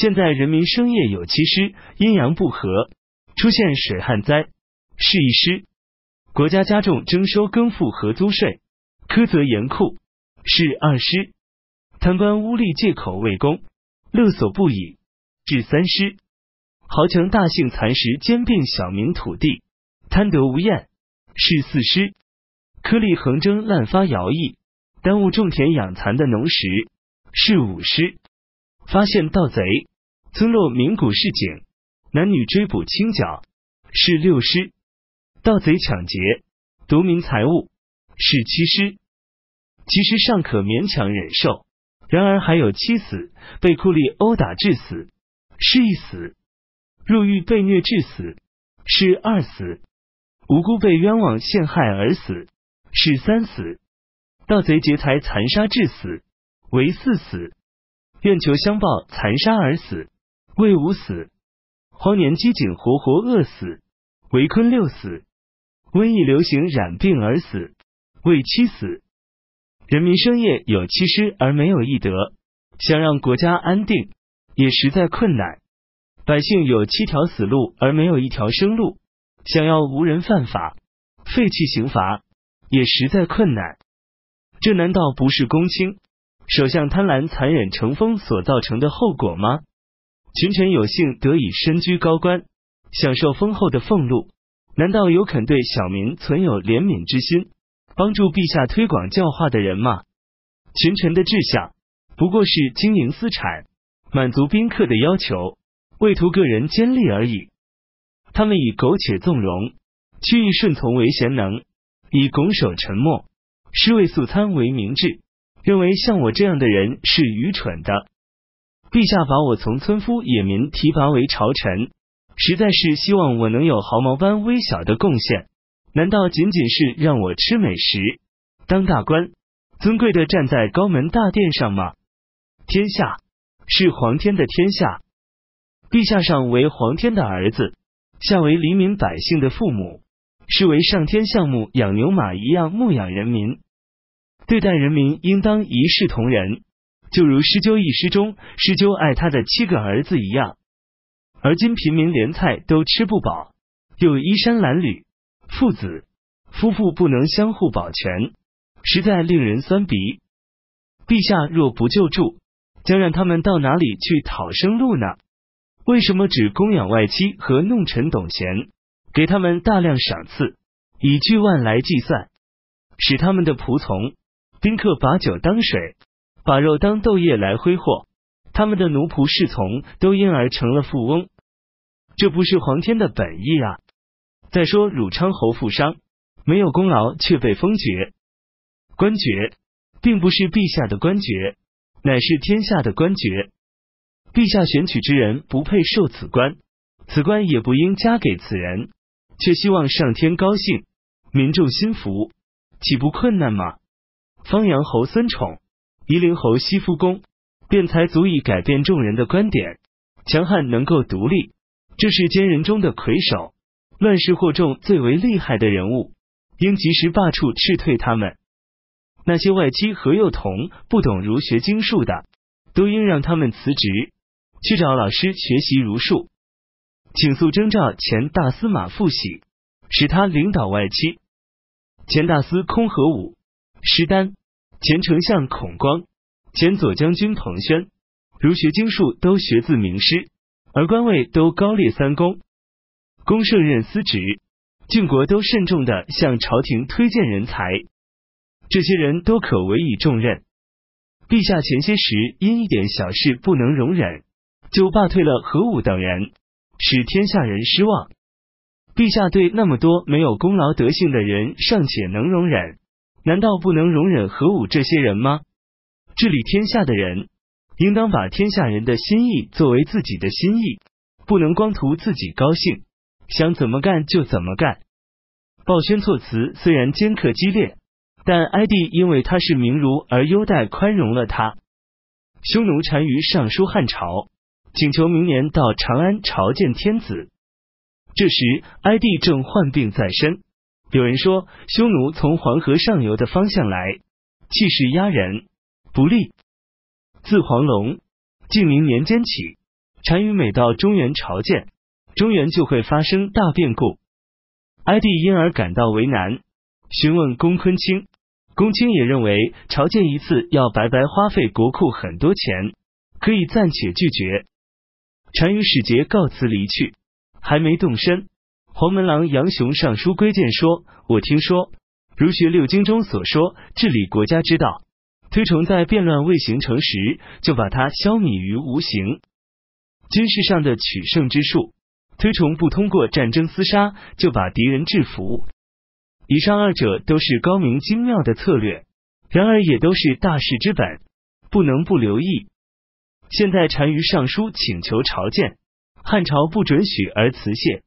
现在人民生业有七失，阴阳不和，出现水旱灾，是一失。国家加重征收耕赋和租税，苛责严酷，是二失。贪官污吏借口为公，勒索不已，至三失。豪强大姓蚕食兼并小民土地，贪得无厌，是四失。颗粒横征滥发徭役，耽误种田养蚕的农时，是五失。发现盗贼，村落名古市井，男女追捕清剿，是六失；盗贼抢劫，夺民财物，是七失。其实尚可勉强忍受，然而还有七死：被酷吏殴打致死，是一死；入狱被虐致死，是二死；无辜被冤枉陷害而死，是三死；盗贼劫财残杀致死，为四死。愿求相报，残杀而死，魏武死；荒年饥馑，活活饿死，为坤六死；瘟疫流行，染病而死，为七死。人民生业有七失而没有一得，想让国家安定也实在困难。百姓有七条死路而没有一条生路，想要无人犯法，废弃刑罚也实在困难。这难道不是公卿？首相贪婪、残忍、成风所造成的后果吗？群臣有幸得以身居高官，享受丰厚的俸禄，难道有肯对小民存有怜悯之心，帮助陛下推广教化的人吗？群臣的志向不过是经营私产，满足宾客的要求，为图个人奸利而已。他们以苟且纵容、屈意顺从为贤能，以拱手沉默、尸位素餐为明智。认为像我这样的人是愚蠢的。陛下把我从村夫野民提拔为朝臣，实在是希望我能有毫毛般微小的贡献。难道仅仅是让我吃美食、当大官、尊贵的站在高门大殿上吗？天下是皇天的天下，陛下上为皇天的儿子，下为黎民百姓的父母，是为上天像牧养牛马一样牧养人民。对待人民应当一视同仁，就如施鸠一诗中施鸠爱他的七个儿子一样。而今平民连菜都吃不饱，又衣衫褴褛，父子夫妇不能相互保全，实在令人酸鼻。陛下若不救助，将让他们到哪里去讨生路呢？为什么只供养外戚和弄臣董贤，给他们大量赏赐，以巨万来计算，使他们的仆从？宾客把酒当水，把肉当豆叶来挥霍，他们的奴仆侍从都因而成了富翁，这不是皇天的本意啊！再说汝昌侯富商，没有功劳却被封爵，官爵并不是陛下的官爵，乃是天下的官爵。陛下选取之人不配受此官，此官也不应加给此人，却希望上天高兴，民众心服，岂不困难吗？方阳侯孙宠、夷陵侯西夫公，辩才足以改变众人的观点，强悍能够独立，这是奸人中的魁首，乱世惑众最为厉害的人物，应及时罢黜斥退他们。那些外戚何幼童不懂儒学经术的，都应让他们辞职，去找老师学习儒术。请速征召前大司马傅喜，使他领导外戚。前大司空何武。施丹、前丞相孔光、前左将军彭宣，儒学经术都学自名师，而官位都高列三公。公胜任司职，郡国都慎重的向朝廷推荐人才。这些人都可委以重任。陛下前些时因一点小事不能容忍，就罢退了何武等人，使天下人失望。陛下对那么多没有功劳德性的人尚且能容忍。难道不能容忍何武这些人吗？治理天下的人，应当把天下人的心意作为自己的心意，不能光图自己高兴，想怎么干就怎么干。鲍宣措辞虽然尖刻激烈，但哀帝因为他是名儒而优待宽容了他。匈奴单于上书汉朝，请求明年到长安朝见天子。这时哀帝正患病在身。有人说，匈奴从黄河上游的方向来，气势压人，不利。自黄龙、晋明年间起，单于每到中原朝见，中原就会发生大变故。哀帝因而感到为难，询问公昆卿。公卿也认为朝见一次要白白花费国库很多钱，可以暂且拒绝。单于使节告辞离去，还没动身，黄门郎杨雄上书归谏说：“我听说，儒学六经中所说治理国家之道，推崇在变乱未形成时就把它消弭于无形；军事上的取胜之术，推崇不通过战争厮杀就把敌人制服。”以上二者都是高明精妙的策略，然而也都是大事之本，不能不留意。现在单于上书请求朝见，汉朝不准许而辞谢。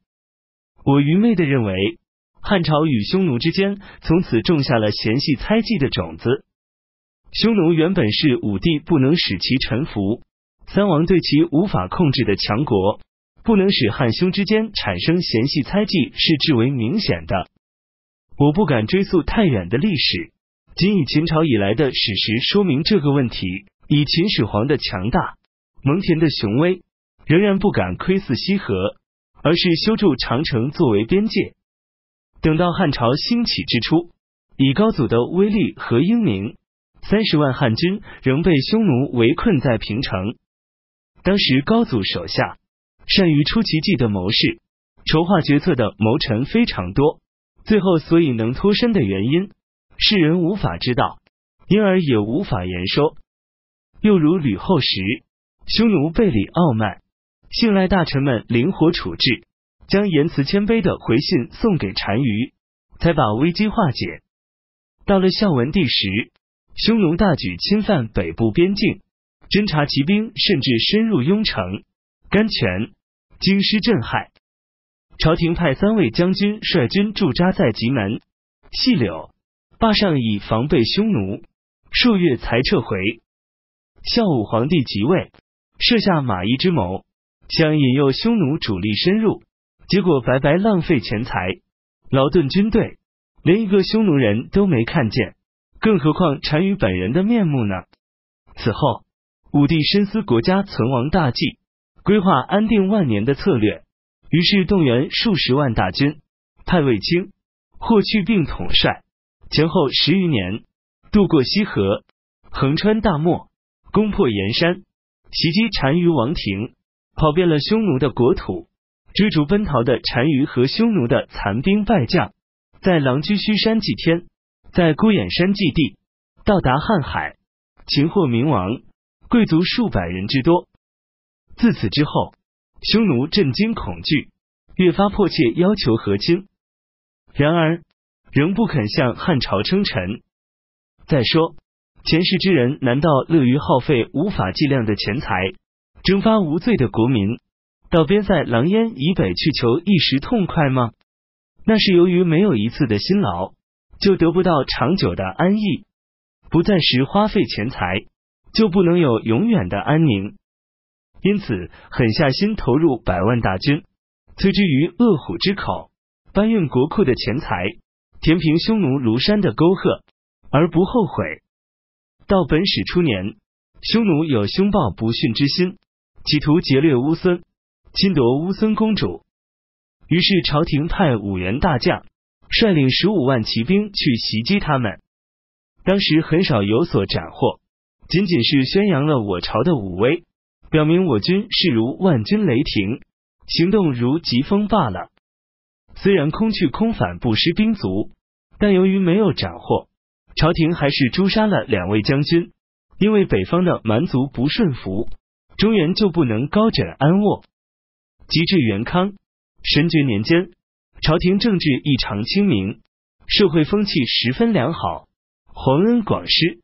我愚昧的认为，汉朝与匈奴之间从此种下了嫌隙猜忌的种子。匈奴原本是武帝不能使其臣服，三王对其无法控制的强国，不能使汉匈之间产生嫌隙猜忌是至为明显的。我不敢追溯太远的历史，仅以秦朝以来的史实说明这个问题。以秦始皇的强大、蒙恬的雄威，仍然不敢窥伺西河，而是修筑长城作为边界。等到汉朝兴起之初，以高祖的威力和英明，三十万汉军仍被匈奴围困在平城。当时高祖手下善于出奇计的谋士、筹划决策的谋臣非常多。最后，所以能脱身的原因，世人无法知道，因而也无法言说。又如吕后时，匈奴背里傲慢，信赖大臣们灵活处置，将言辞谦卑的回信送给单于，才把危机化解。到了孝文帝时，匈奴大举侵犯北部边境，侦察骑兵甚至深入雍城、甘泉，京师震撼。朝廷派三位将军率军驻扎在棘门、细柳、坝上，以防备匈奴。数月才撤回。孝武皇帝即位，设下马邑之谋，想引诱匈奴主力深入，结果白白浪费钱财，劳顿军队，连一个匈奴人都没看见，更何况单于本人的面目呢？此后，武帝深思国家存亡大计，规划安定万年的策略。于是动员数十万大军，派卫青、霍去病统帅，前后十余年，渡过西河，横穿大漠，攻破盐山，袭击单于王庭，跑遍了匈奴的国土，追逐奔逃的单于和匈奴的残兵败将，在狼居胥山祭天，在孤眼山祭地，到达瀚海，擒获明王，贵族数百人之多。自此之后。匈奴震惊恐惧，越发迫切要求和亲，然而仍不肯向汉朝称臣。再说，前世之人难道乐于耗费无法计量的钱财，征发无罪的国民，到边塞狼烟以北去求一时痛快吗？那是由于没有一次的辛劳，就得不到长久的安逸；不暂时花费钱财，就不能有永远的安宁。因此，狠下心投入百万大军，摧之于恶虎之口，搬运国库的钱财，填平匈奴庐山的沟壑，而不后悔。到本始初年，匈奴有凶暴不驯之心，企图劫掠乌孙，侵夺乌孙公主。于是朝廷派五员大将，率领十五万骑兵去袭击他们。当时很少有所斩获，仅仅是宣扬了我朝的武威。表明我军势如万军雷霆，行动如疾风罢了。虽然空去空返，不失兵卒，但由于没有斩获，朝廷还是诛杀了两位将军。因为北方的蛮族不顺服，中原就不能高枕安卧。及至元康神爵年间，朝廷政治异常清明，社会风气十分良好，皇恩广施，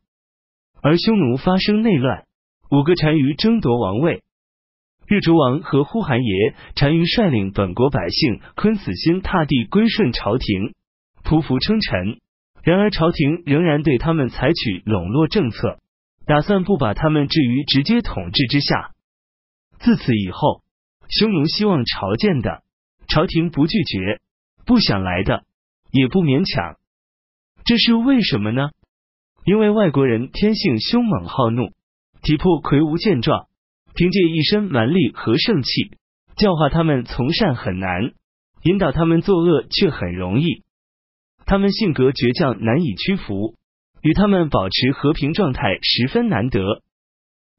而匈奴发生内乱。五个单于争夺王位，日逐王和呼韩邪单于率领本国百姓坤死心塌地归顺朝廷，匍匐称臣。然而朝廷仍然对他们采取笼络政策，打算不把他们置于直接统治之下。自此以后，匈奴希望朝见的，朝廷不拒绝；不想来的，也不勉强。这是为什么呢？因为外国人天性凶猛好怒。体魄魁梧健壮，凭借一身蛮力和盛气，教化他们从善很难，引导他们作恶却很容易。他们性格倔强，难以屈服，与他们保持和平状态十分难得。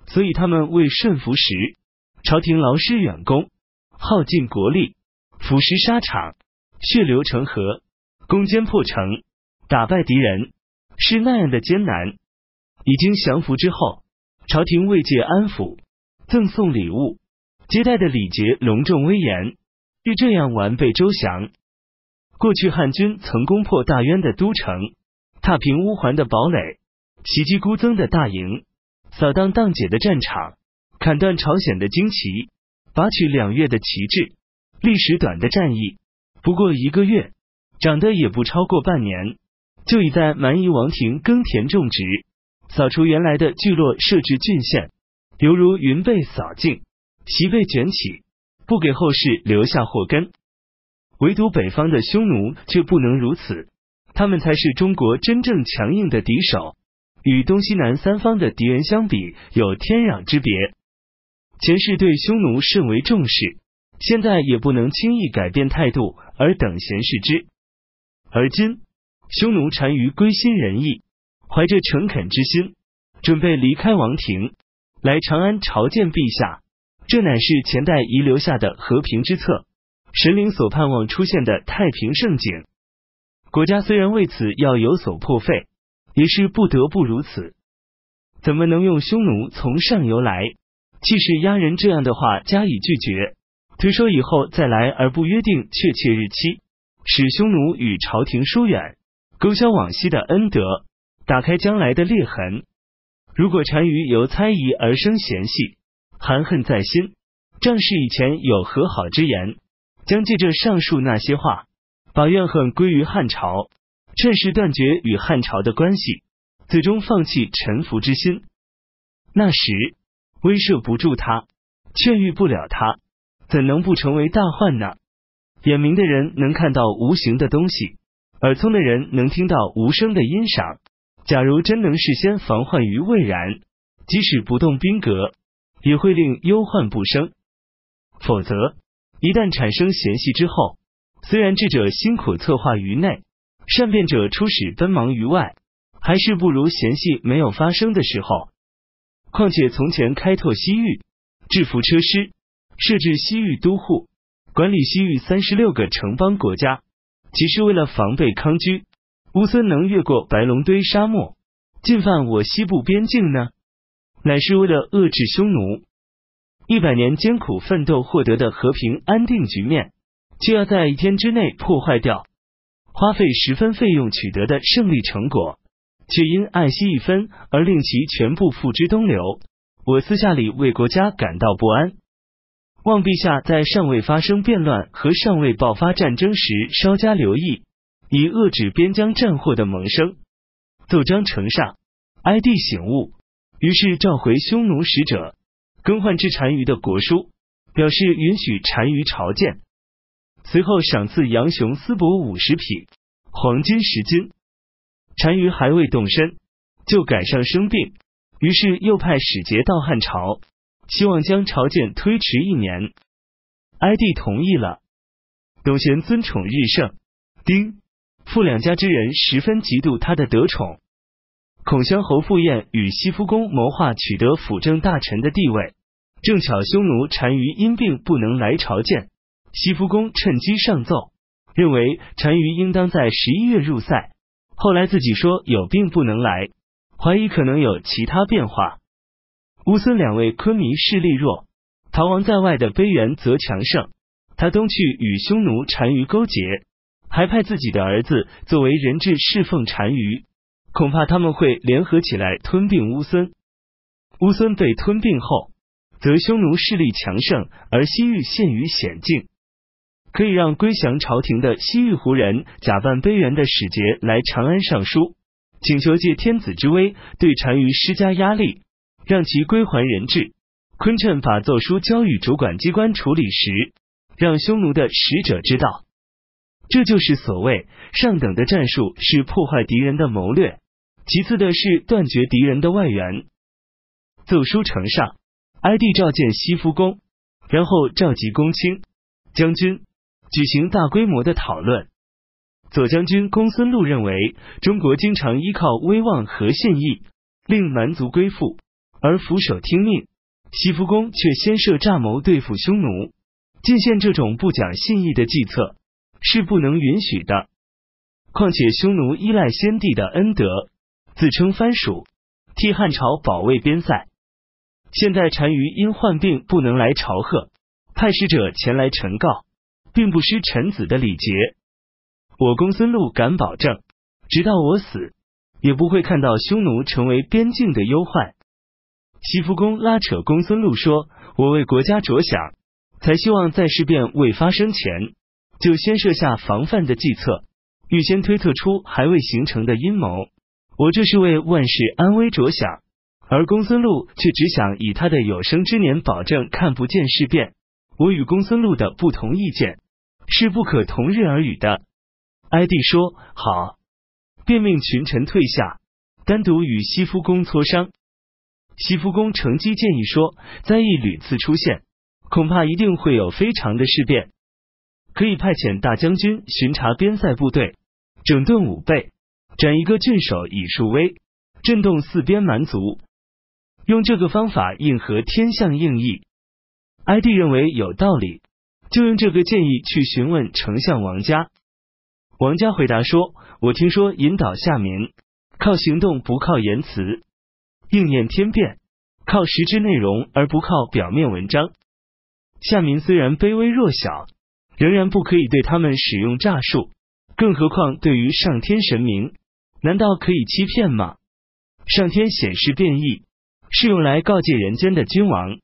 所以他们为顺服时，朝廷劳师远攻，耗尽国力，腐蚀沙场，血流成河，攻坚破城，打败敌人，是那样的艰难。已经降服之后，朝廷慰藉安抚，赠送礼物，接待的礼节隆重威严，欲这样完备周详。过去汉军曾攻破大渊的都城，踏平乌桓的堡垒，袭击孤增的大营，扫荡荡解的战场，砍断朝鲜的旌旗，拔取两越的旗帜。历时短的战役不过一个月，长得也不超过半年，就已在蛮夷王庭耕田种植，扫除原来的聚落，设置郡县，犹如云被扫尽，席被卷起，不给后世留下祸根。唯独北方的匈奴却不能如此，他们才是中国真正强硬的敌手，与东西南三方的敌人相比有天壤之别。前世对匈奴甚为重视，现在也不能轻易改变态度而等闲视之。而今匈奴单于归心仁义，怀着诚恳之心，准备离开王庭，来长安朝见陛下，这乃是前代遗留下的和平之策。神灵所盼望出现的太平盛景，国家虽然为此要有所破费，也是不得不如此。怎么能用匈奴从上游来，气势压人这样的话加以拒绝，推说以后再来而不约定确切日期，使匈奴与朝廷疏远，勾销往昔的恩德，打开将来的裂痕？如果单于由猜疑而生嫌隙，含恨在心，仗势以前有和好之言。将借着上述那些话，把怨恨归于汉朝，趁势断绝与汉朝的关系，最终放弃臣服之心。那时威慑不住他，劝喻不了他，怎能不成为大患呢？眼明的人能看到无形的东西，耳聪的人能听到无声的音赏。假如真能事先防患于未然，即使不动兵革，也会令忧患不生。否则。一旦产生嫌隙之后，虽然智者辛苦策划于内，善变者出使奔忙于外，还是不如嫌隙没有发生的时候。况且从前开拓西域，制服车师，设置西域都护，管理西域三十六个城邦国家，其是为了防备康居？乌孙能越过白龙堆沙漠，进犯我西部边境呢？乃是为了遏制匈奴。一百年艰苦奋斗获得的和平安定局面，就要在一天之内破坏掉；花费十分费用取得的胜利成果，却因爱惜一分而令其全部付之东流。我私下里为国家感到不安，望陛下在尚未发生变乱和尚未爆发战争时稍加留意，以遏制边疆战祸的萌生。奏章呈上，哀帝醒悟，于是召回匈奴使者。更换至单于的国书，表示允许单于朝见。随后赏赐杨雄丝帛五十匹，黄金十斤。单于还未动身，就赶上生病，于是又派使节到汉朝，希望将朝见推迟一年。哀帝同意了。董贤尊宠日盛，丁傅两家之人十分嫉妒他的得宠。孔襄侯傅彦与西夫公谋划取得辅政大臣的地位，正巧匈奴单于因病不能来朝见，西夫公趁机上奏，认为单于应当在十一月入塞。后来自己说有病不能来，怀疑可能有其他变化。乌孙两位昆弥势力弱，逃亡在外的卑原则强盛，他东去与匈奴单于勾结，还派自己的儿子作为人质侍奉单于。恐怕他们会联合起来吞并乌孙。乌孙被吞并后，则匈奴势力强盛，而西域陷于险境。可以让归降朝廷的西域胡人假扮卑原的使节来长安上书，请求借天子之威对单于施加压力，让其归还人质。昆趁法奏书交予主管机关处理时，让匈奴的使者知道。这就是所谓上等的战术是破坏敌人的谋略，其次的是断绝敌人的外援。奏书呈上，哀帝召见西夫公，然后召集公卿、将军，举行大规模的讨论。左将军公孙禄认为，中国经常依靠威望和信义，令蛮族归附，而俯首听命。西夫公却先设诈谋对付匈奴，进献这种不讲信义的计策，是不能允许的。况且匈奴依赖先帝的恩德，自称藩属，替汉朝保卫边塞。现在单于因患病不能来朝贺，派使者前来陈告，并不失臣子的礼节。我公孙禄敢保证，直到我死，也不会看到匈奴成为边境的忧患。西夫公拉扯公孙禄说：“我为国家着想，才希望在事变未发生前，就先设下防范的计策，预先推测出还未形成的阴谋。我这是为万世安危着想，而公孙禄却只想以他的有生之年保证看不见事变。我与公孙禄的不同意见是不可同日而语的。”哀帝说：“好。”便命群臣退下，单独与西夫公磋商。西夫公乘机建议说：“灾异屡次出现，恐怕一定会有非常的事变，可以派遣大将军巡查边塞部队，整顿武备，斩一个郡守以树威，震动四边蛮族。用这个方法应和天象应意。”哀帝认为有道理，就用这个建议去询问丞相王家。王家回答说：“我听说引导下民，靠行动不靠言辞。”应验天变，靠实质内容而不靠表面文章。下民虽然卑微弱小，仍然不可以对他们使用诈术。更何况对于上天神明，难道可以欺骗吗？上天显示变异，是用来告诫人间的君王，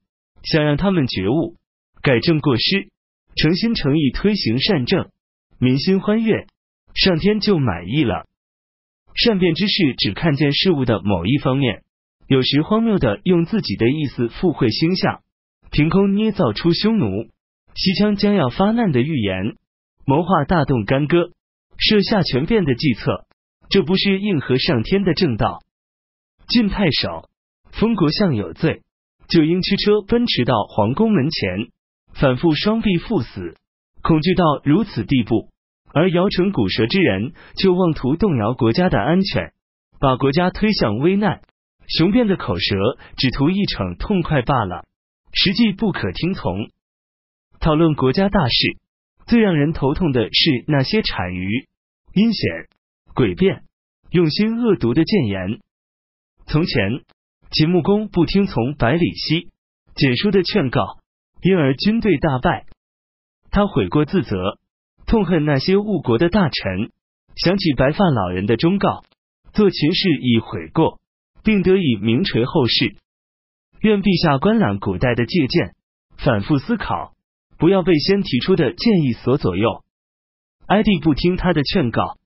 想让他们觉悟，改正过失，诚心诚意推行善政，民心欢悦，上天就满意了。善变之事，只看见事物的某一方面。有时荒谬的用自己的意思附会星象，凭空捏造出匈奴、西羌将要发难的预言，谋划大动干戈、设下权变的计策，这不是应和上天的正道。晋太守封国相有罪，就应驱车奔驰到皇宫门前，反复双臂赴死，恐惧到如此地步，而摇唇鼓舌之人，就妄图动摇国家的安全，把国家推向危难。雄辩的口舌只图一逞痛快罢了，实际不可听从。讨论国家大事，最让人头痛的是那些谄谀、阴险、诡辩、用心恶毒的谏言。从前，秦穆公不听从百里奚、简书的劝告，因而军队大败。他悔过自责，痛恨那些误国的大臣，想起白发老人的忠告，做秦事已悔过。并得以名垂后世。愿陛下观览古代的借鉴，反复思考，不要被先提出的建议所左右。哀帝不听他的劝告，